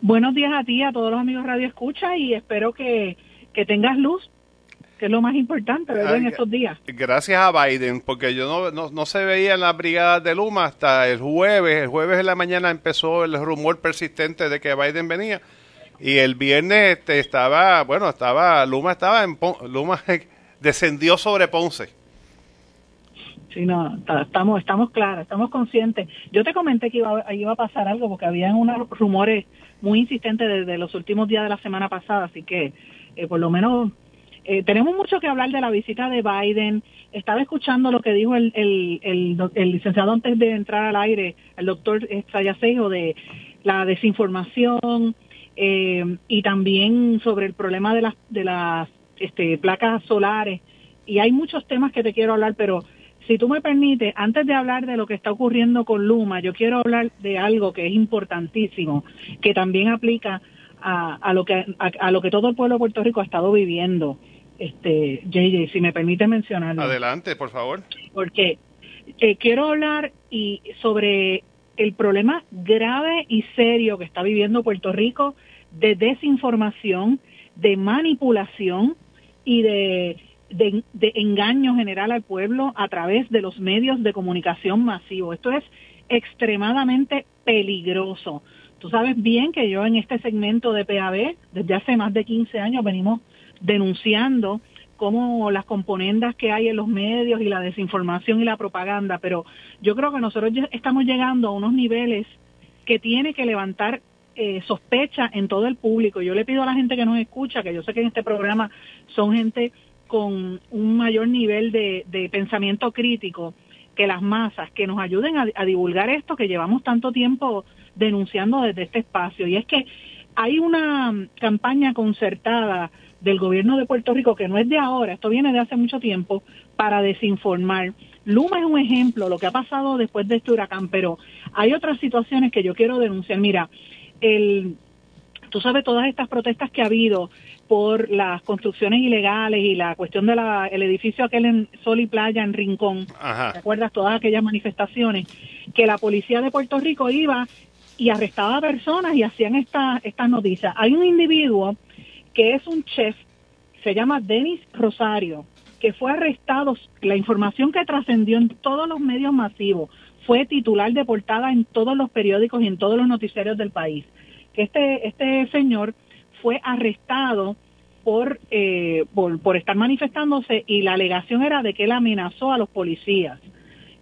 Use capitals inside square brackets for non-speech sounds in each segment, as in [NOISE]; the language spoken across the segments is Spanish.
Buenos días a ti, a todos los amigos Radio Escucha y espero que, que tengas luz, que es lo más importante en estos días. Gracias a Biden, porque yo no, no, no se veía en las brigadas de Luma hasta el jueves. El jueves en la mañana empezó el rumor persistente de que Biden venía. Y el viernes este, estaba, bueno, estaba, Luma estaba en, Luma [LAUGHS] descendió sobre Ponce. Sí, no, estamos, estamos claros, estamos conscientes. Yo te comenté que iba, iba a pasar algo porque habían unos rumores muy insistentes desde los últimos días de la semana pasada, así que eh, por lo menos eh, tenemos mucho que hablar de la visita de Biden. Estaba escuchando lo que dijo el, el, el, licenciado antes de entrar al aire, el doctor Sayasejo, de la desinformación eh, y también sobre el problema de las, de las este, placas solares. Y hay muchos temas que te quiero hablar, pero si tú me permites, antes de hablar de lo que está ocurriendo con Luma, yo quiero hablar de algo que es importantísimo, que también aplica a, a lo que a, lo que todo el pueblo de Puerto Rico ha estado viviendo. Este, JJ, si me permite mencionarlo. Adelante, por favor. Porque eh, quiero hablar y sobre el problema grave y serio que está viviendo Puerto Rico de desinformación, de manipulación y de de, engaño general al pueblo a través de los medios de comunicación masivos. Esto es extremadamente peligroso. Tú sabes bien que yo en este segmento de PAB, desde hace más de 15 años, venimos denunciando cómo las componendas que hay en los medios y la desinformación y la propaganda, pero yo creo que nosotros estamos llegando a unos niveles que tiene que levantar eh, sospecha en todo el público. Yo le pido a la gente que nos escucha, que yo sé que en este programa son gente con un mayor nivel de, pensamiento crítico que las masas, que nos ayuden a, divulgar esto que llevamos tanto tiempo denunciando desde este espacio. Y es que hay una campaña concertada del gobierno de Puerto Rico que no es de ahora, esto viene de hace mucho tiempo, para desinformar. Luma es un ejemplo, lo que ha pasado después de este huracán, pero hay otras situaciones que yo quiero denunciar. Mira, el, tú sabes todas estas protestas que ha habido por las construcciones ilegales y la cuestión del el edificio aquel en Sol y Playa en Rincón, ¿te acuerdas? Todas aquellas manifestaciones, que la policía de Puerto Rico iba y arrestaba a personas y hacían esta, estas noticias. Hay un individuo que es un chef, se llama Denis Rosario, que fue arrestado, la información que trascendió en todos los medios masivos, fue titular de portada en todos los periódicos y en todos los noticiarios del país. Que este, este señor fue arrestado por, eh, por, por, estar manifestándose y la alegación era de que él amenazó a los policías.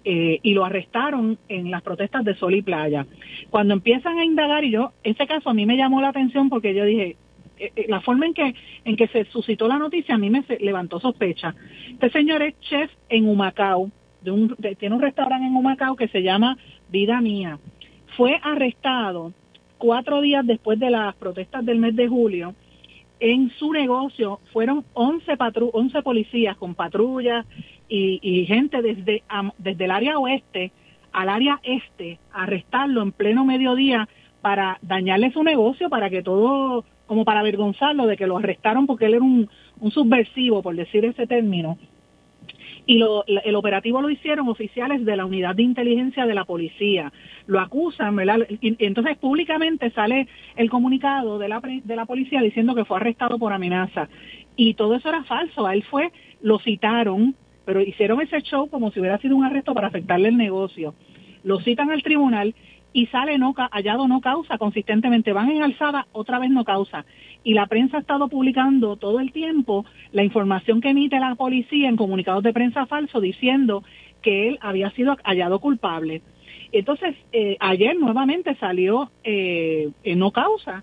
Eh, y lo arrestaron en las protestas de Sol y Playa. Cuando empiezan a indagar, y yo, ese caso a mí me llamó la atención porque yo dije, eh, la forma en que, en que se suscitó la noticia a mí me levantó sospecha. Este señor es chef en Humacao, de un, tiene un restaurante en Humacao que se llama Vida Mía. Fue arrestado cuatro días después de las protestas del mes de julio, en su negocio fueron 11, patru 11 policías con patrullas y, gente desde, desde el área oeste al área este a arrestarlo en pleno mediodía para dañarle su negocio, para que todo, como para avergonzarlo de que lo arrestaron porque él era un, un subversivo, por decir ese término, y lo, el operativo lo hicieron oficiales de la unidad de inteligencia de la policía. Lo acusan, ¿verdad? Y, entonces públicamente sale el comunicado de la, de la policía diciendo que fue arrestado por amenaza. Y todo eso era falso. A él fue, lo citaron, pero hicieron ese show como si hubiera sido un arresto para afectarle el negocio. Lo citan al tribunal y sale no, hallado no causa consistentemente. Van en alzada, otra vez no causa y la prensa ha estado publicando todo el tiempo la información que emite la policía en comunicados de prensa falso diciendo que él había sido hallado culpable. Entonces, eh, ayer nuevamente salió eh, no causa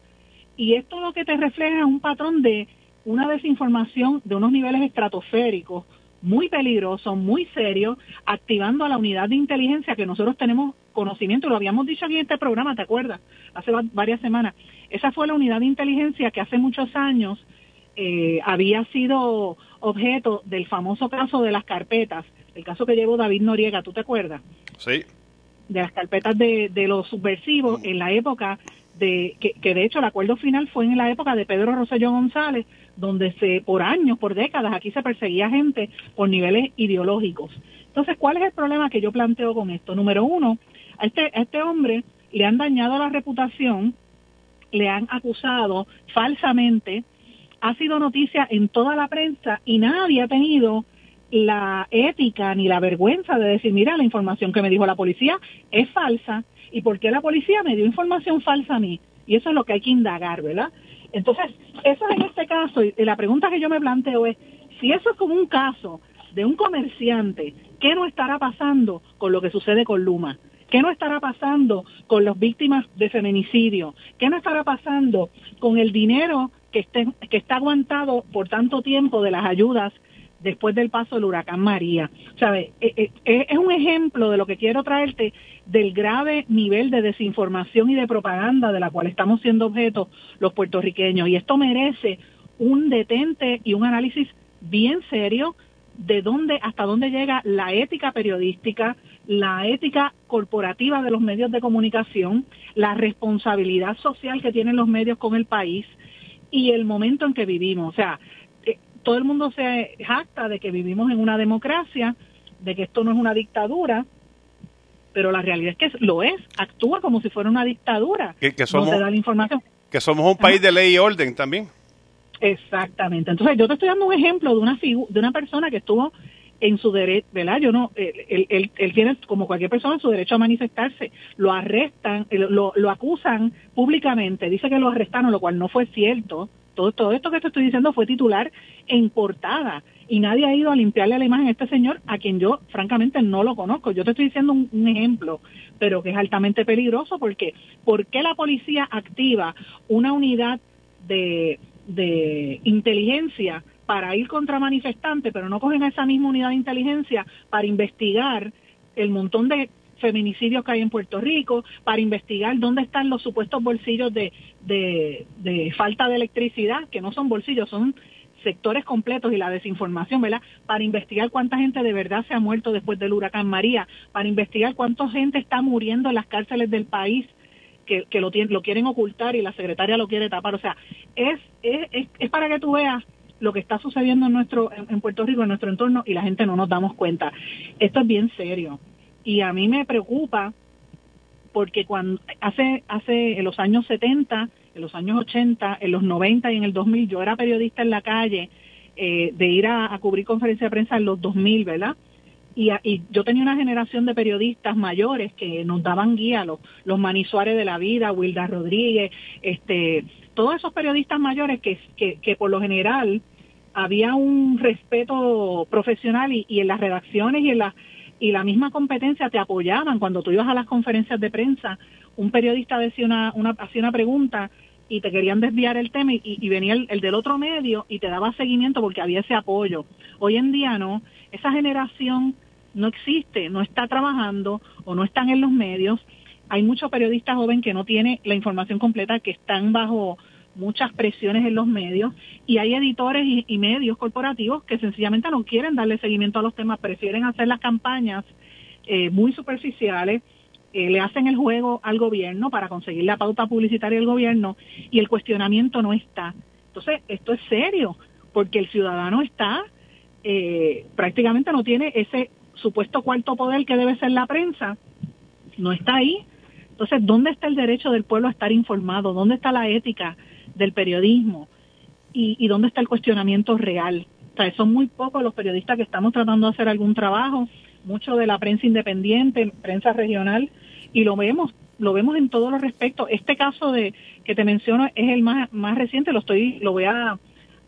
y esto lo que te refleja es un patrón de una desinformación de unos niveles estratosféricos muy peligroso, muy serio, activando a la unidad de inteligencia que nosotros tenemos conocimiento, lo habíamos dicho aquí en este programa, ¿te acuerdas? Hace varias semanas. Esa fue la unidad de inteligencia que hace muchos años eh, había sido objeto del famoso caso de las carpetas, el caso que llevó David Noriega, ¿tú te acuerdas? Sí. De las carpetas de, de los subversivos en la época de que, que, de hecho el acuerdo final fue en la época de Pedro Rosselló González, donde se por años, por décadas, aquí se perseguía gente por niveles ideológicos. Entonces, ¿cuál es el problema que yo planteo con esto? Número uno, a este, a este hombre le han dañado la reputación le han acusado falsamente, ha sido noticia en toda la prensa y nadie ha tenido la ética ni la vergüenza de decir, mira, la información que me dijo la policía es falsa y por qué la policía me dio información falsa a mí. Y eso es lo que hay que indagar, ¿verdad? Entonces, eso en este caso, y la pregunta que yo me planteo es, si eso es como un caso de un comerciante, ¿qué no estará pasando con lo que sucede con Luma? ¿Qué no estará pasando con las víctimas de feminicidio? ¿Qué no estará pasando con el dinero que, que está aguantado por tanto tiempo de las ayudas después del paso del huracán María. ¿Sabe? Eh, eh, eh, es un ejemplo de lo que quiero traerte del grave nivel de desinformación y de propaganda de la cual estamos siendo objeto los puertorriqueños. Y esto merece un detente y un análisis bien serio de dónde, hasta dónde llega la ética periodística, la ética corporativa de los medios de comunicación, la responsabilidad social que tienen los medios con el país y el momento en que vivimos. O sea, eh, todo el mundo se jacta de que vivimos en una democracia, de que esto no es una dictadura, pero la realidad es que lo es, actúa como si fuera una dictadura. Que, somos, da la información. Que somos un país de ley y orden también. Exactamente. Entonces, yo te estoy dando un ejemplo de una de una persona que estuvo en su derecho, ¿verdad? Yo no, él, él, él, tiene, como cualquier persona, su derecho a manifestarse. Lo arrestan, eh, lo, lo acusan públicamente, dice que lo arrestaron, lo cual no fue cierto. Todo, todo esto que te estoy diciendo fue titular en portada y nadie ha ido a limpiarle la imagen a este señor a quien yo francamente no lo conozco. Yo te estoy diciendo un, un ejemplo, pero que es altamente peligroso porque ¿por qué la policía activa una unidad de, de inteligencia para ir contra manifestantes, pero no cogen esa misma unidad de inteligencia para investigar el montón de feminicidios que hay en Puerto Rico, para investigar dónde están los supuestos bolsillos de, de, falta de electricidad, que no son bolsillos, son sectores completos y la desinformación, ¿verdad? Para investigar cuánta gente de verdad se ha muerto después del huracán María, para investigar cuánta gente está muriendo en las cárceles del país que, lo, lo quieren ocultar y la secretaria lo quiere tapar. O sea, es, es, es para que tú veas lo que está sucediendo en nuestro en Puerto Rico en nuestro entorno y la gente no nos damos cuenta esto es bien serio y a mí me preocupa porque cuando hace hace en los años 70 en los años 80 en los 90 y en el 2000 yo era periodista en la calle eh, de ir a, cubrir conferencia de prensa en los 2000 verdad y, y, yo tenía una generación de periodistas mayores que nos daban guía, los, los Mani de la vida, Wilda Rodríguez, este, todos esos periodistas mayores que, que, por lo general había un respeto profesional y, en las redacciones y en la, y la misma competencia te apoyaban cuando tú ibas a las conferencias de prensa, un periodista decía una, una, hacía una pregunta y te querían desviar el tema y, venía el, del otro medio y te daba seguimiento porque había ese apoyo. Hoy en día no, esa generación no existe, no está trabajando o no están en los medios. Hay muchos periodistas jóvenes que no tienen la información completa, que están bajo muchas presiones en los medios y hay editores y, medios corporativos que sencillamente no quieren darle seguimiento a los temas, prefieren hacer las campañas eh, muy superficiales, eh, le hacen el juego al gobierno para conseguir la pauta publicitaria del gobierno y el cuestionamiento no está. Entonces, esto es serio, porque el ciudadano está, eh, prácticamente no tiene ese supuesto cuarto poder que debe ser la prensa, no está ahí. Entonces, ¿dónde está el derecho del pueblo a estar informado? ¿Dónde está la ética del periodismo y, dónde está el cuestionamiento real. O sea, son muy pocos los periodistas que estamos tratando de hacer algún trabajo, mucho de la prensa independiente, prensa regional, y lo vemos, lo vemos en todos los respectos. Este caso de que te menciono es el más, más reciente, lo estoy, lo voy a,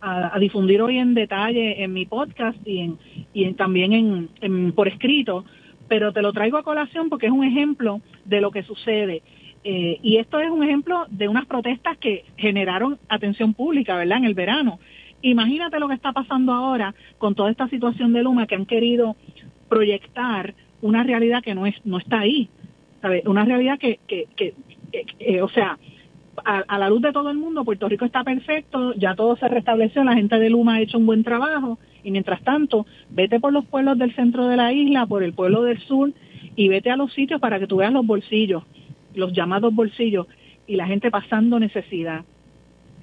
a, difundir hoy en detalle en mi podcast y, en, y también en, en, por escrito, pero te lo traigo a colación porque es un ejemplo de lo que sucede. Eh, y esto es un ejemplo de unas protestas que generaron atención pública, ¿verdad? En el verano. Imagínate lo que está pasando ahora con toda esta situación de Luma que han querido proyectar una realidad que no es no está ahí. Una realidad que, que, que, eh, o sea, a, a, la luz de todo el mundo, Puerto Rico está perfecto, ya todo se restableció, la gente de Luma ha hecho un buen trabajo y mientras tanto, vete por los pueblos del centro de la isla, por el pueblo del sur y vete a los sitios para que tú veas los bolsillos los llamados bolsillos y la gente pasando necesidad,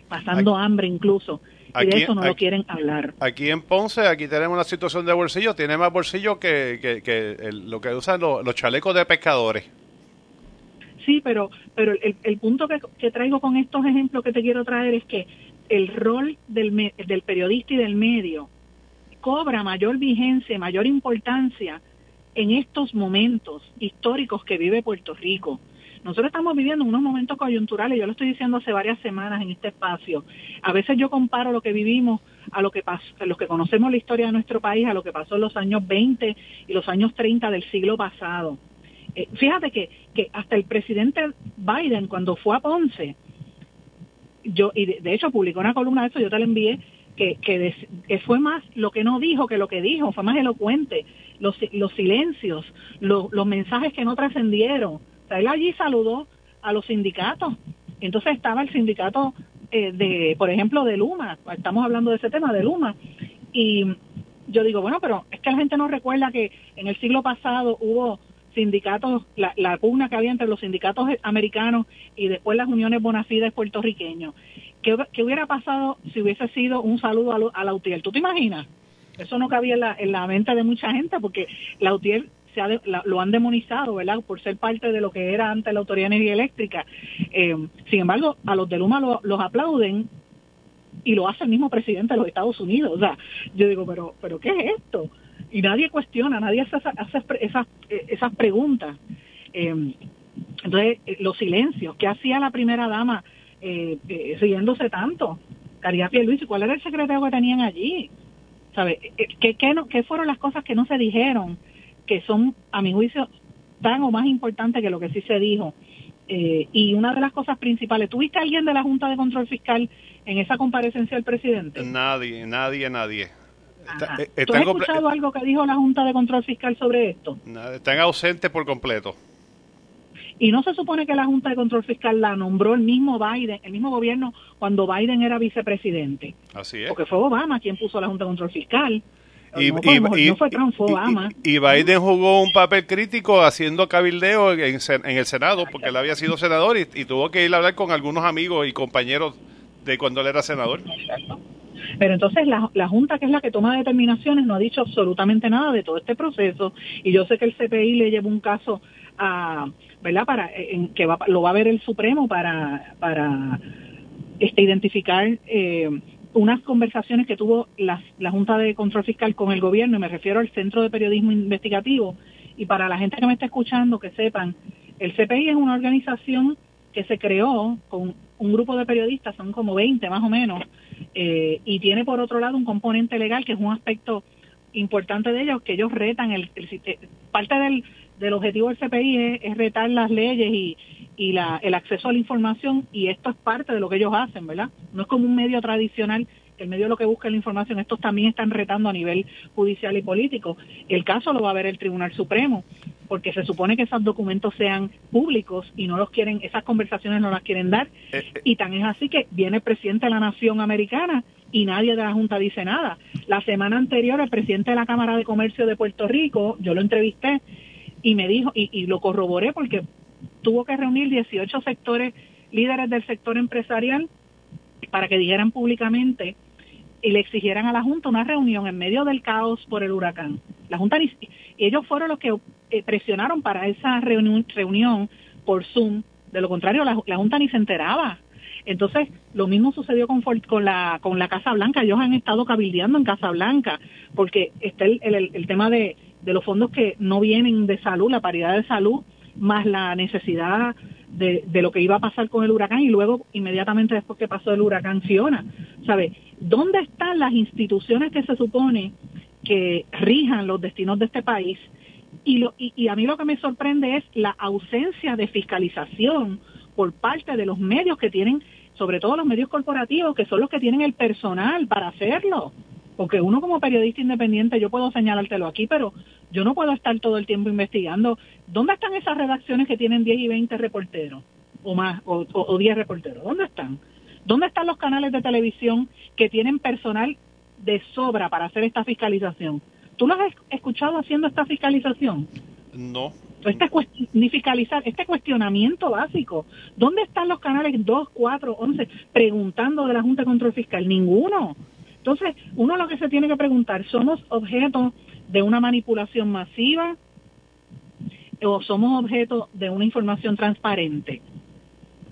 pasando hambre incluso. y de eso no lo quieren hablar. Aquí en Ponce, aquí tenemos una situación de bolsillo, tiene más bolsillo que, que, lo que usan los, chalecos de pescadores. Sí, pero, pero el, el punto que, que, traigo con estos ejemplos que te quiero traer es que el rol del, del periodista y del medio cobra mayor vigencia, mayor importancia en estos momentos históricos que vive Puerto Rico. Nosotros estamos viviendo unos momentos coyunturales, yo lo estoy diciendo hace varias semanas en este espacio. A veces yo comparo lo que vivimos a lo que pasó, a los que conocemos la historia de nuestro país, a lo que pasó en los años 20 y los años 30 del siglo pasado. Eh, fíjate que, que hasta el presidente Biden, cuando fue a Ponce, yo, y de, hecho publicó una columna de eso, yo te la envié, que, que, fue más lo que no dijo que lo que dijo, fue más elocuente, los, los silencios, los mensajes que no trascendieron, él allí saludó a los sindicatos. Entonces estaba el sindicato eh, de, por ejemplo, de Luma, estamos hablando de ese tema, de Luma, y yo digo, bueno, pero es que la gente no recuerda que en el siglo pasado hubo sindicatos, la, la pugna que había entre los sindicatos americanos y después las uniones bonafides puertorriqueños. ¿Qué, ¿Qué, hubiera pasado si hubiese sido un saludo a, a Lautier? ¿Tú te imaginas? Eso no cabía en la, en la mente de mucha gente porque Lautier se lo han demonizado, ¿verdad? Por ser parte de lo que era antes la Autoridad de Energía Eléctrica. Eh, sin embargo, a los de Luma los aplauden y lo hace el mismo presidente de los Estados Unidos. O sea, yo digo, pero, pero ¿qué es esto? Y nadie cuestiona, nadie hace, esas, esas preguntas. Eh, entonces, eh, los silencios, ¿qué hacía la primera dama eh, siguiéndose tanto? Caría Luis, ¿cuál era el secretario que tenían allí? ¿Sabe? ¿Qué, qué, no, ¿Qué fueron las cosas que no se dijeron? Que son, a mi juicio, tan o más importantes que lo que sí se dijo. Eh, y una de las cosas principales, ¿tuviste a alguien de la Junta de Control Fiscal en esa comparecencia del presidente? Nadie, nadie, nadie. Eh, ¿Tú has escuchado algo que dijo la Junta de Control Fiscal sobre esto? están ausentes por completo. Y no se supone que la Junta de Control Fiscal la nombró el mismo Biden, el mismo gobierno, cuando Biden era vicepresidente. Así es. Porque fue Obama quien puso la Junta de Control Fiscal. Y, y, Biden jugó un papel crítico haciendo cabildeo en, el Senado, porque él había sido senador y, tuvo que ir a hablar con algunos amigos y compañeros de cuando él era senador. Pero entonces la, la, Junta, que es la que toma determinaciones, no ha dicho absolutamente nada de todo este proceso. Y yo sé que el CPI le lleva un caso a, ¿verdad? Para, en, que va, lo va a ver el Supremo para, para este, identificar eh, unas conversaciones que tuvo la, la Junta de Control Fiscal con el gobierno, y me refiero al Centro de Periodismo Investigativo, y para la gente que me está escuchando, que sepan, el CPI es una organización que se creó con un grupo de periodistas, son como 20 más o menos, eh, y tiene por otro lado un componente legal que es un aspecto importante de ellos, que ellos retan, el, eh, parte del, del objetivo del CPI es retar las leyes y, y la, el acceso a la información y esto es parte de lo que ellos hacen, ¿verdad? No es como un medio tradicional, el medio lo que busca es la información, estos también están retando a nivel judicial y político. El caso lo va a ver el Tribunal Supremo, porque se supone que esos documentos sean públicos y no los quieren, esas conversaciones no las quieren dar. Eh, eh. Y tan es así que viene el presidente de la Nación Americana y nadie de la Junta dice nada. La semana anterior el presidente de la Cámara de Comercio de Puerto Rico, yo lo entrevisté y me dijo, y, y lo corroboré porque tuvo que reunir 18 sectores, líderes del sector empresarial, para que dijeran públicamente y le exigieran a la Junta una reunión en medio del caos por el huracán. La Junta y ellos fueron los que eh, presionaron para esa reunión, reunión por Zoom. De lo contrario, la, Junta ni se enteraba. Entonces, lo mismo sucedió con, con, la, con la Casa Blanca. Ellos han estado cabildeando en Casa Blanca porque está el, el, el tema de los fondos que no vienen de salud, la paridad de salud, más la necesidad de, de, lo que iba a pasar con el huracán y luego inmediatamente después que pasó el huracán Fiona. ¿Sabe? ¿Dónde están las instituciones que se supone que rijan los destinos de este país? Y, lo, y, y a mí lo que me sorprende es la ausencia de fiscalización por parte de los medios que tienen, sobre todo los medios corporativos, que son los que tienen el personal para hacerlo. Porque uno como periodista independiente, yo puedo señalártelo aquí, pero yo no puedo estar todo el tiempo investigando. ¿Dónde están esas redacciones que tienen 10 y 20 reporteros? O más, o, o 10 reporteros. ¿Dónde están? ¿Dónde están los canales de televisión que tienen personal de sobra para hacer esta fiscalización? ¿Tú lo has escuchado haciendo esta fiscalización? No. Este, ni fiscalizar, este cuestionamiento básico. ¿Dónde están los canales 2, 4, 11 preguntando de la Junta de Control Fiscal? Ninguno. Entonces, uno lo que se tiene que preguntar, ¿somos objeto de una manipulación masiva? o somos objeto de una información transparente.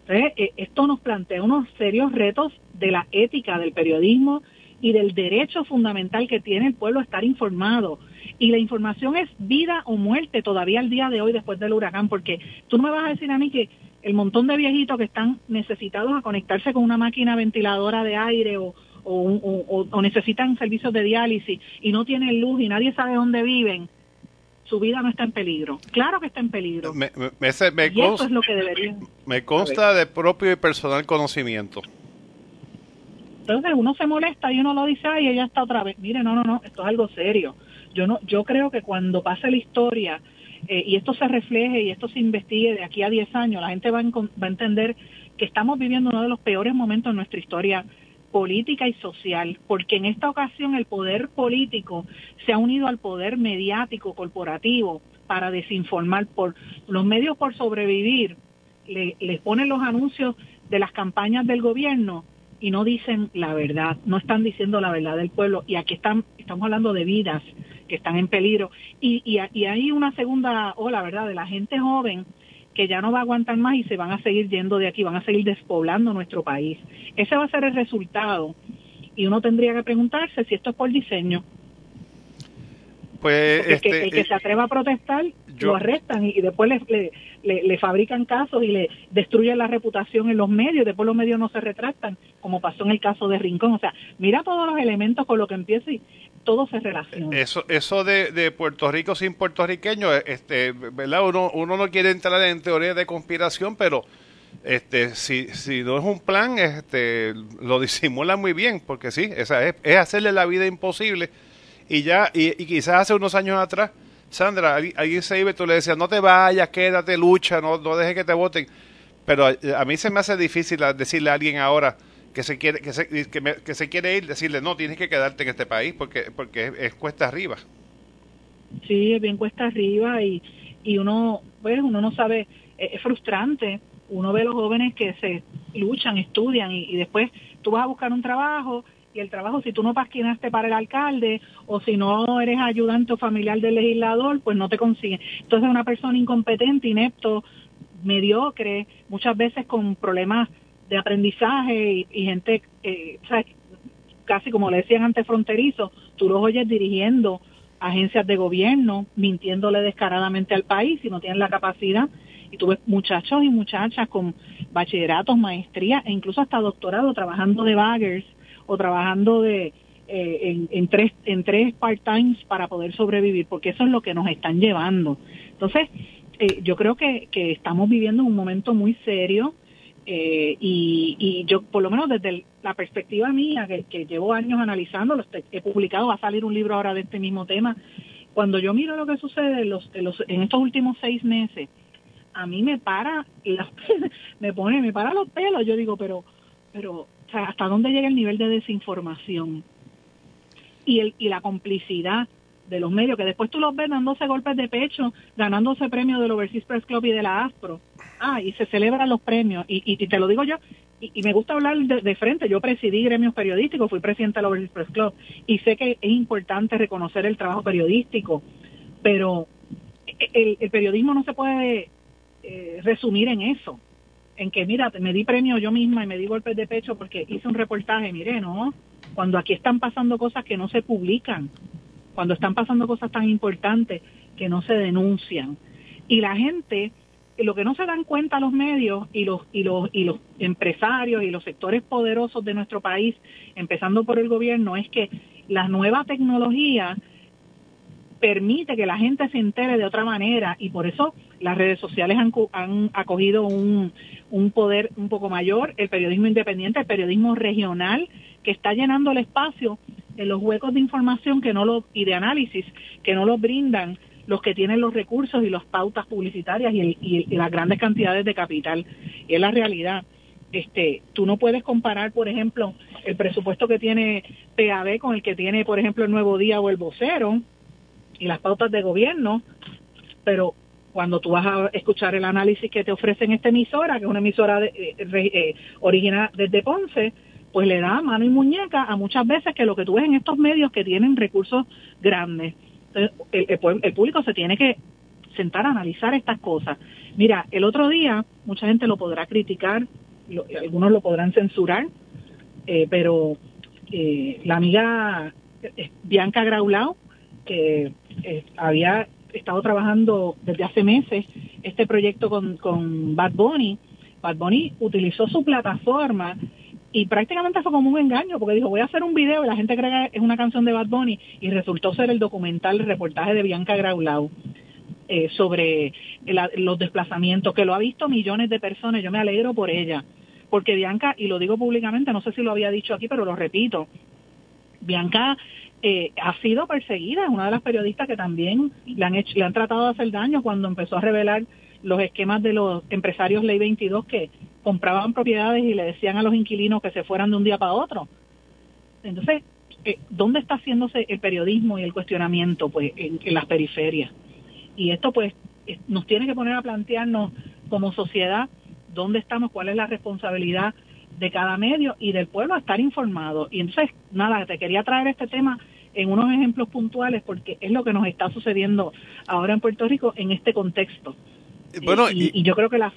Eh, esto nos plantea unos serios retos de la ética del periodismo y del derecho fundamental que tiene el pueblo a estar informado. Y la información es vida o muerte todavía al día de hoy después del huracán, porque tú no me vas a decir a mí que el montón de viejitos que están necesitados a conectarse con una máquina ventiladora de aire o, o, necesitan servicios de diálisis y no tienen luz y nadie sabe dónde viven, su vida no está en peligro. Claro que está en peligro. Me, y eso es lo que debería. Me consta de propio y personal conocimiento. Entonces uno se molesta y uno lo dice, y ella está otra vez. Mire, no, no, no, esto es algo serio. Yo no, yo creo que cuando pase la historia eh, y esto se refleje y esto se investigue de aquí a 10 años, la gente va a entender que estamos viviendo uno de los peores momentos en nuestra historia política y social, porque en esta ocasión el poder político se ha unido al poder mediático corporativo para desinformar por los medios por sobrevivir, le, les ponen los anuncios de las campañas del gobierno y no dicen la verdad, no están diciendo la verdad del pueblo. Y aquí están, estamos hablando de vidas que están en peligro. Y, y, y hay una segunda ola, ¿verdad?, de la gente joven que ya no va a aguantar más y se van a seguir yendo de aquí, van a seguir despoblando nuestro país. Ese va a ser el resultado. Y uno tendría que preguntarse si esto es por diseño. Pues el, que, este, se atreva a protestar lo arrestan y, después le, le, fabrican casos y le destruyen la reputación en los medios, después los medios no se retractan, como pasó en el caso de Rincón. O sea, mira todos los elementos con lo que empieza y todo se relaciona. Eso, eso de, de Puerto Rico sin puertorriqueños, este, ¿verdad? Uno, uno no quiere entrar en teoría de conspiración, pero este, si, si no es un plan, este, lo [LAUGHS] disimula muy bien, porque sí, esa es, es hacerle la vida imposible. Y ya, y, quizás hace unos años atrás, Sandra, alguien se iba y tú le decías, no te vayas, quédate, lucha, no, no dejes que te voten. Pero a, mí se me hace difícil decirle a alguien ahora, que se quiere que se, que, se quiere ir decirle no tienes que quedarte en este país porque porque es, cuesta arriba sí es bien cuesta arriba y y uno pues uno no sabe es, frustrante. Uno ve a los jóvenes que se luchan estudian y, después tú vas a buscar un trabajo y el trabajo si tú no pasquinaste para el alcalde o si no eres ayudante o familiar del legislador pues no te consiguen. Entonces una persona incompetente inepto mediocre muchas veces con problemas de aprendizaje y, gente, eh, casi como le decían antes fronterizo, tú los oyes dirigiendo agencias de gobierno, mintiéndole descaradamente al país y no tienen la capacidad. Y tú ves muchachos y muchachas con bachilleratos, maestría e incluso hasta doctorado trabajando de baggers o trabajando de eh, en, tres en tres part-times para poder sobrevivir, porque eso es lo que nos están llevando. Entonces, eh, yo creo que, que estamos viviendo un momento muy serio eh, y, yo, por lo menos desde la perspectiva mía, que, llevo años analizando, he publicado, va a salir un libro ahora de este mismo tema, cuando yo miro lo que sucede en, los, en, estos últimos seis meses, a mí me para, [LAUGHS] me pone, me para los pelos, yo digo, pero, pero, ¿hasta dónde llega el nivel de desinformación? Y, el, y la complicidad de los medios, que después tú los ves dándose golpes de pecho, ganándose premios del Overseas Press Club y de la ASPRO. Ah, y se celebran los premios. Y, y, te lo digo yo, y, me gusta hablar de, frente. Yo presidí gremios periodísticos, fui presidente del Overseas Press Club, y sé que es importante reconocer el trabajo periodístico, pero el, periodismo no se puede eh, resumir en eso. En que, mira, me di premio yo misma y me di golpes de pecho porque hice un reportaje. Mire, no, cuando aquí están pasando cosas que no se publican, cuando están pasando cosas tan importantes que no se denuncian. Y la gente, lo que no se dan cuenta los medios y los, y los, y los empresarios y los sectores poderosos de nuestro país, empezando por el gobierno, es que la nueva tecnología permite que la gente se entere de otra manera y por eso las redes sociales han, han acogido un, un poder un poco mayor, el periodismo independiente, el periodismo regional, que está llenando el espacio en los huecos de información que no lo, y de análisis que no los brindan los que tienen los recursos y las pautas publicitarias y, y, las grandes cantidades de capital. Y es la realidad. Este, tú no puedes comparar, por ejemplo, el presupuesto que tiene PAB con el que tiene, por ejemplo, el Nuevo Día o el Vocero y las pautas de gobierno, pero cuando tú vas a escuchar el análisis que te ofrecen esta emisora, que es una emisora de, eh, eh original desde Ponce, pues le da mano y muñeca a muchas veces que lo que tú ves en estos medios que tienen recursos grandes. el, público se tiene que sentar a analizar estas cosas. Mira, el otro día, mucha gente lo podrá criticar, algunos lo podrán censurar, eh, pero eh, la amiga eh, Bianca Graulao, que había estado trabajando desde hace meses este proyecto con, con Bad Bunny, Bad Bunny utilizó su plataforma y prácticamente fue como un engaño, porque dijo, voy a hacer un video y la gente cree que es una canción de Bad Bunny y resultó ser el documental, el reportaje de Bianca Graulau eh, sobre los desplazamientos, que lo ha visto millones de personas, yo me alegro por ella, porque Bianca, y lo digo públicamente, no sé si lo había dicho aquí, pero lo repito, Bianca eh, ha sido perseguida, es una de las periodistas que también le han, hecho, le han tratado de hacer daño cuando empezó a revelar los esquemas de los empresarios Ley 22 que compraban propiedades y le decían a los inquilinos que se fueran de un día para otro. Entonces, eh, ¿dónde está haciéndose el periodismo y el cuestionamiento? Pues en, las periferias. Y esto pues nos tiene que poner a plantearnos como sociedad dónde estamos, cuál es la responsabilidad de cada medio y del pueblo a estar informado. Y entonces, nada, te quería traer este tema en unos ejemplos puntuales porque es lo que nos está sucediendo ahora en Puerto Rico en este contexto. Bueno, y, yo creo que la,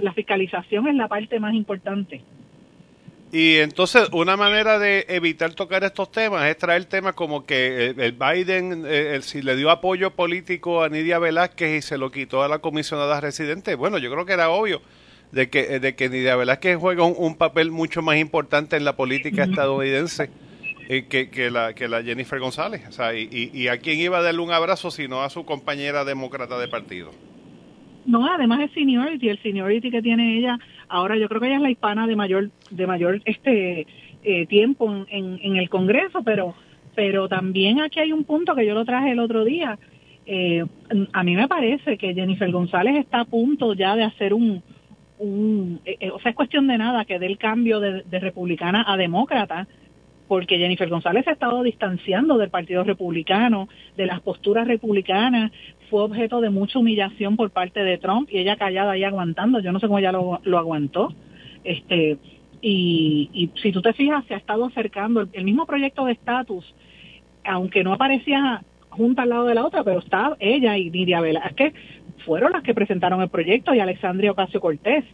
la fiscalización es la parte más importante. Y entonces una manera de evitar tocar estos temas es traer temas como que el, Biden eh, el, si le dio apoyo político a Nidia Velázquez y se lo quitó a la comisionada residente. Bueno, yo creo que era obvio de que, de que Nidia Velázquez juega un, papel mucho más importante en la política estadounidense eh, que, que, la, que la Jennifer González. O sea, y, y, y a quién iba a darle un abrazo sino a su compañera demócrata de partido. No, además es seniority, el seniority que tiene ella, ahora yo creo que ella es la hispana de mayor, de mayor este eh, tiempo en, el Congreso, pero, pero también aquí hay un punto que yo lo traje el otro día. Eh, a mí me parece que Jennifer González está a punto ya de hacer un, un eh, o sea, es cuestión de nada que dé el cambio de, de republicana a demócrata, porque Jennifer González se ha estado distanciando del Partido Republicano, de las posturas republicanas, fue objeto de mucha humillación por parte de Trump y ella callada ahí aguantando, yo no sé cómo ella lo, aguantó. Este, y, y, si tú te fijas, se ha estado acercando el, mismo proyecto de estatus, aunque no aparecía junta al lado de la otra, pero está ella y Nidia que fueron las que presentaron el proyecto y Alexandria Ocasio Cortés.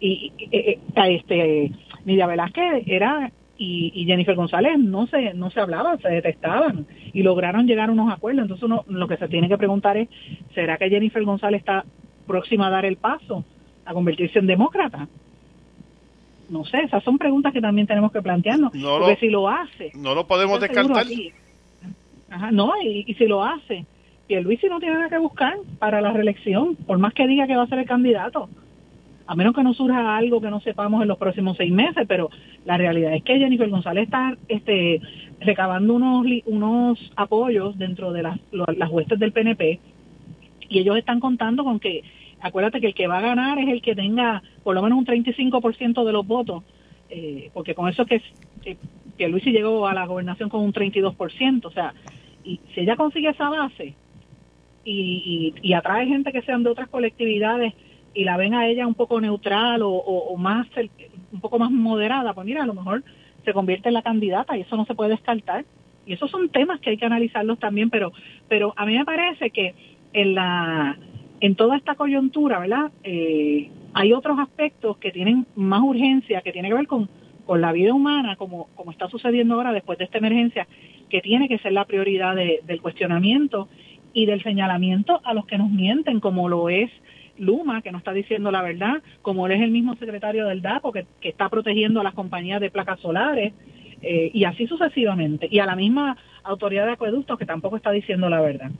Y, y, y, este, Nidia Velázquez era y, Jennifer González no se no se hablaban, se detestaban y lograron llegar a unos acuerdos. Entonces uno lo que se tiene que preguntar es, ¿será que Jennifer González está próxima a dar el paso a convertirse en demócrata? No sé, esas son preguntas que también tenemos que plantearnos. No porque si lo hace... No lo podemos descartar. Ajá, no, y, y si lo hace, Luis no tiene nada que buscar para la reelección, por más que diga que va a ser el candidato a menos que no surja algo que no sepamos en los próximos seis meses, pero la realidad es que Jennifer González está este, recabando unos, unos apoyos dentro de las, las huestes del PNP y ellos están contando con que, acuérdate que el que va a ganar es el que tenga por lo menos un 35% de los votos, eh, porque con eso es que, que, que Luis llegó a la gobernación con un 32%, o sea, y si ella consigue esa base y, y atrae gente que sean de otras colectividades, y la ven a ella un poco neutral o, más un poco más moderada, pues mira, a lo mejor se convierte en la candidata y eso no se puede descartar. Y esos son temas que hay que analizarlos también, pero pero a mí me parece que en la en toda esta coyuntura, ¿verdad? Eh, hay otros aspectos que tienen más urgencia, que tiene que ver con, con la vida humana, como, como está sucediendo ahora después de esta emergencia, que tiene que ser la prioridad del cuestionamiento y del señalamiento a los que nos mienten, como lo es Luma, que no está diciendo la verdad, como él es el mismo secretario del DAPO, que, está protegiendo a las compañías de placas solares, eh, y así sucesivamente. Y a la misma autoridad de acueductos, que tampoco está diciendo la verdad.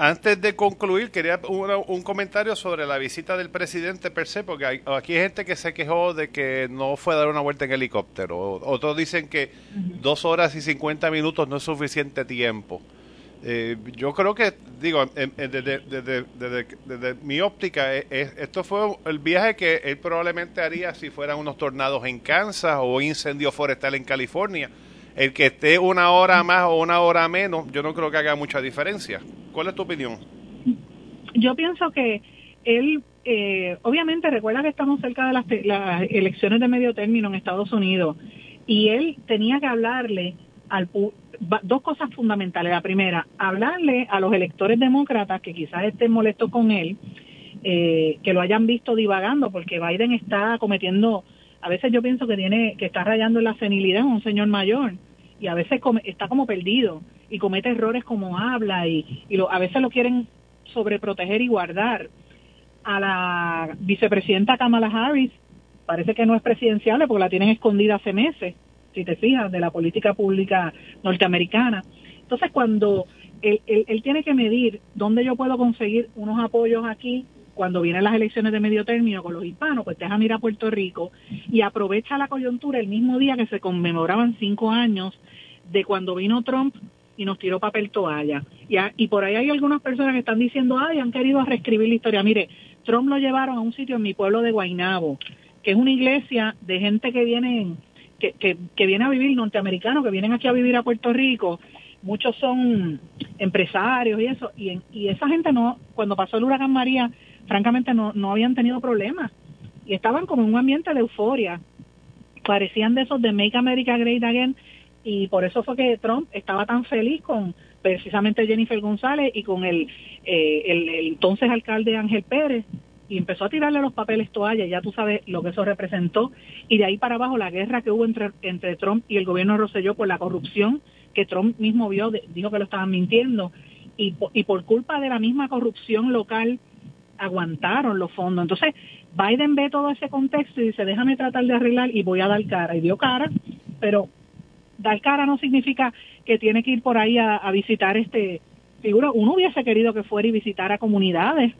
Antes de concluir, quería un, comentario sobre la visita del presidente per se, porque aquí hay gente que se quejó de que no fue a dar una vuelta en helicóptero. Otros dicen que dos horas y cincuenta minutos no es suficiente tiempo. Eh, yo creo que, digo, desde, mi óptica, eh, esto fue el viaje que él probablemente haría si fueran unos tornados en Kansas o incendio forestal en California. El que esté una hora más o una hora menos, yo no creo que haga mucha diferencia. ¿Cuál es tu opinión? Yo pienso que él, eh, obviamente, recuerda que estamos cerca de las, las elecciones de medio término en Estados Unidos y él tenía que hablarle al dos cosas fundamentales. La primera, hablarle a los electores demócratas que quizás estén molestos con él, eh, que lo hayan visto divagando, porque Biden está cometiendo, a veces yo pienso que tiene, que está rayando en la senilidad, un señor mayor, y a veces está como perdido y comete errores como habla y, y a veces lo quieren sobreproteger y guardar. A la vicepresidenta Kamala Harris parece que no es presidencial porque la tienen escondida hace meses si te fijas, de la política pública norteamericana. Entonces, cuando él, tiene que medir dónde yo puedo conseguir unos apoyos aquí, cuando vienen las elecciones de medio término con los hispanos, pues deja ir a Puerto Rico y aprovecha la coyuntura el mismo día que se conmemoraban cinco años de cuando vino Trump y nos tiró papel toalla. Y, y por ahí hay algunas personas que están diciendo, ay, han querido reescribir la historia. Mire, Trump lo llevaron a un sitio en mi pueblo de Guainabo, que es una iglesia de gente que viene que, que, viene a vivir, norteamericanos que vienen aquí a vivir a Puerto Rico, muchos son empresarios y eso, y, y esa gente no, cuando pasó el huracán María, francamente no, no habían tenido problemas y estaban como en un ambiente de euforia, parecían de esos de Make America Great Again y por eso fue que Trump estaba tan feliz con precisamente Jennifer González y con el, eh, el entonces alcalde Ángel Pérez y empezó a tirarle los papeles toalla, ya tú sabes lo que eso representó, y de ahí para abajo la guerra que hubo entre, entre Trump y el gobierno de Rosselló por la corrupción, que Trump mismo vio, dijo que lo estaban mintiendo, y, y por culpa de la misma corrupción local aguantaron los fondos. Entonces, Biden ve todo ese contexto y dice, déjame tratar de arreglar y voy a dar cara. Y dio cara, pero dar cara no significa que tiene que ir por ahí a, a visitar este figura. Uno hubiese querido que fuera y visitara comunidades,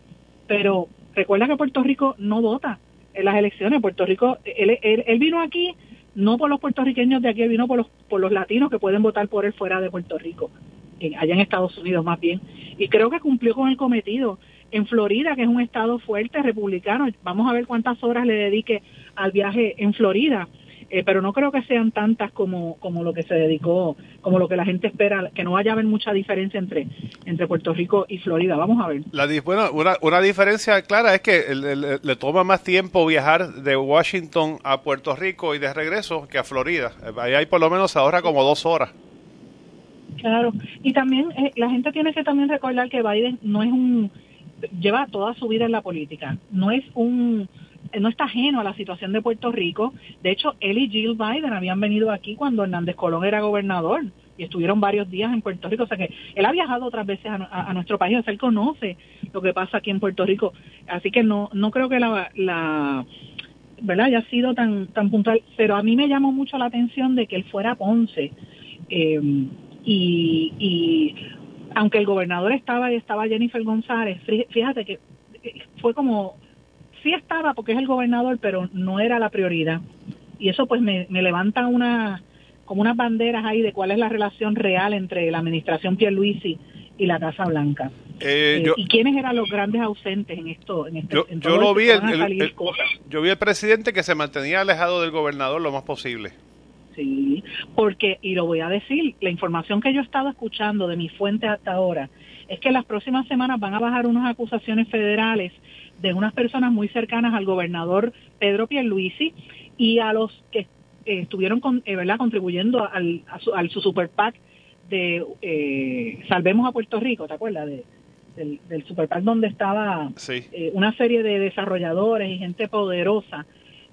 pero Recuerda que Puerto Rico no vota en las elecciones. Puerto Rico, él, él, vino aquí no por los puertorriqueños de aquí, vino por los, por los latinos que pueden votar por él fuera de Puerto Rico, allá en Estados Unidos más bien. Y creo que cumplió con el cometido. En Florida, que es un estado fuerte, republicano, vamos a ver cuántas horas le dedique al viaje en Florida. Eh, pero no creo que sean tantas como, como lo que se dedicó, como lo que la gente espera, que no vaya a haber mucha diferencia entre, entre Puerto Rico y Florida. Vamos a ver. La, bueno, una, una diferencia clara es que le, toma más tiempo viajar de Washington a Puerto Rico y de regreso que a Florida. Ahí hay por lo menos ahora como dos horas. Claro, y también eh, la gente tiene que también recordar que Biden no es un, lleva toda su vida en la política, no es un no está ajeno a la situación de Puerto Rico. De hecho, él y Jill Biden habían venido aquí cuando Hernández Colón era gobernador y estuvieron varios días en Puerto Rico. O sea que él ha viajado otras veces a, nuestro país, o sea, él conoce lo que pasa aquí en Puerto Rico. Así que no, no creo que la, la ¿verdad? haya sido tan, tan puntual. Pero a mí me llamó mucho la atención de que él fuera a Ponce. Eh, y, y aunque el gobernador estaba y estaba Jennifer González, fíjate que eh, fue como sí estaba porque es el gobernador, pero no era la prioridad. Y eso pues me, levanta una como unas banderas ahí de cuál es la relación real entre la administración Pierluisi y la Casa Blanca. Eh, eh, ¿Y quiénes eran los grandes ausentes en esto? En este, yo, lo vi, el, yo vi el presidente que se mantenía alejado del gobernador lo más posible. Sí, porque, y lo voy a decir, la información que yo he estado escuchando de mi fuente hasta ahora es que las próximas semanas van a bajar unas acusaciones federales de unas personas muy cercanas al gobernador Pedro Pierluisi y a los que eh, estuvieron con, eh, ¿verdad? contribuyendo al, a su, al su super PAC de eh, Salvemos a Puerto Rico, ¿te acuerdas? De, del, del super PAC donde estaba una serie de desarrolladores y gente poderosa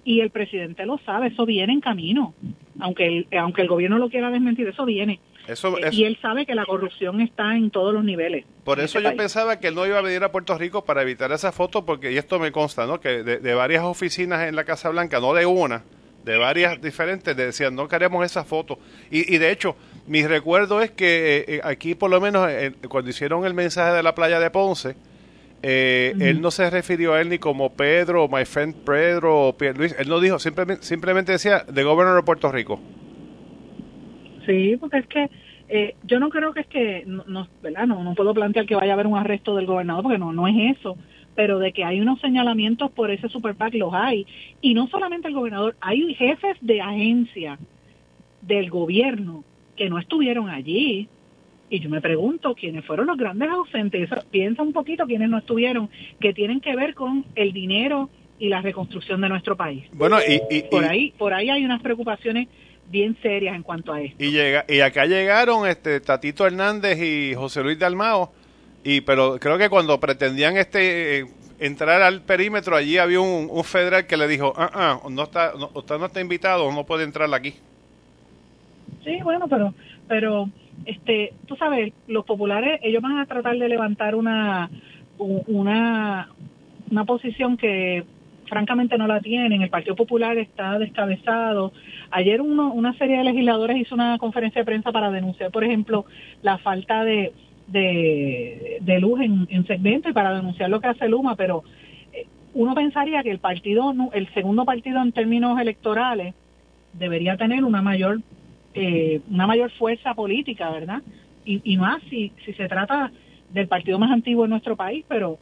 y el presidente lo sabe, eso viene en camino, aunque el, aunque el gobierno lo quiera desmentir, eso viene. Eso, Y él sabe que la corrupción está en todos los niveles. Por eso yo pensaba que él no iba a venir a Puerto Rico para evitar esa foto, porque, y esto me consta, ¿no? Que de, varias oficinas en la Casa Blanca, no de una, de varias diferentes, decían, no queremos esa foto. Y, y de hecho, mi recuerdo es que eh, eh, aquí, por lo menos, eh, cuando hicieron el mensaje de la playa de Ponce, él no se refirió a él ni como Pedro, my friend Pedro, o Luis. Él no dijo, simplemente, simplemente decía, de gobernador de Puerto Rico. Sí, porque es que eh, yo no creo que es que, no, ¿verdad? No, no puedo plantear que vaya a haber un arresto del gobernador, porque no, no es eso, pero de que hay unos señalamientos por ese super PAC, los hay. Y no solamente el gobernador, hay jefes de agencia del gobierno que no estuvieron allí. Y yo me pregunto quiénes fueron los grandes ausentes. Piensa un poquito quiénes no estuvieron, que tienen que ver con el dinero y la reconstrucción de nuestro país. Bueno, y, por ahí, por ahí hay unas preocupaciones bien serias en cuanto a esto. Y, llega, y acá llegaron este Tatito Hernández y José Luis Dalmao, y, pero creo que cuando pretendían este entrar al perímetro, allí había un, federal que le dijo, ah, ah, no está, usted no está invitado, no puede entrar aquí. Sí, bueno, pero, pero, este, tú sabes, los populares, ellos van a tratar de levantar una, una, una posición que francamente no la tienen. El Partido Popular está descabezado. Ayer uno, una serie de legisladores hizo una conferencia de prensa para denunciar, por ejemplo, la falta de, de, luz en, en, segmento y para denunciar lo que hace Luma, pero eh, uno pensaría que el partido, el segundo partido en términos electorales, debería tener una mayor, eh, una mayor fuerza política, ¿verdad? Y, y más si, si se trata del partido más antiguo en nuestro país, pero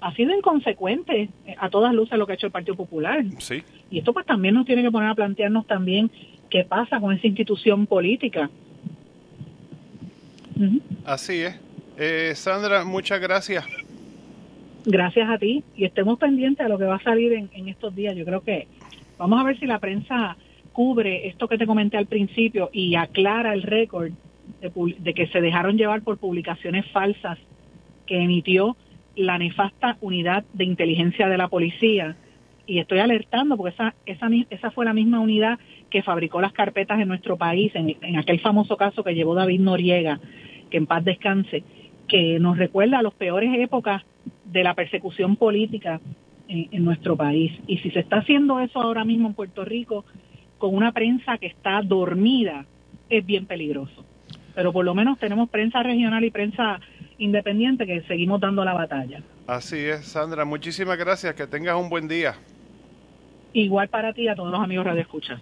ha sido inconsecuente eh, a todas luces lo que ha hecho el Partido Popular. Sí. Y esto pues también nos tiene que poner a plantearnos también qué pasa con esa institución política. Así es. Eh, Sandra, muchas gracias. Gracias a ti y estemos pendientes a lo que va a salir en, en estos días. Yo creo que vamos a ver si la prensa cubre esto que te comenté al principio y aclara el récord de, de que se dejaron llevar por publicaciones falsas que emitió la nefasta unidad de inteligencia de la policía. Y estoy alertando porque esa, esa, esa fue la misma unidad que fabricó las carpetas en nuestro país, en, en aquel famoso caso que llevó David Noriega, que en paz descanse, que nos recuerda a las peores épocas de la persecución política en, en, nuestro país. Y si se está haciendo eso ahora mismo en Puerto Rico con una prensa que está dormida, es bien peligroso. Pero por lo menos tenemos prensa regional y prensa independiente que seguimos dando la batalla. Así es, Sandra. Muchísimas gracias. Que tengas un buen día. Igual para ti y a todos los amigos Radio Escucha.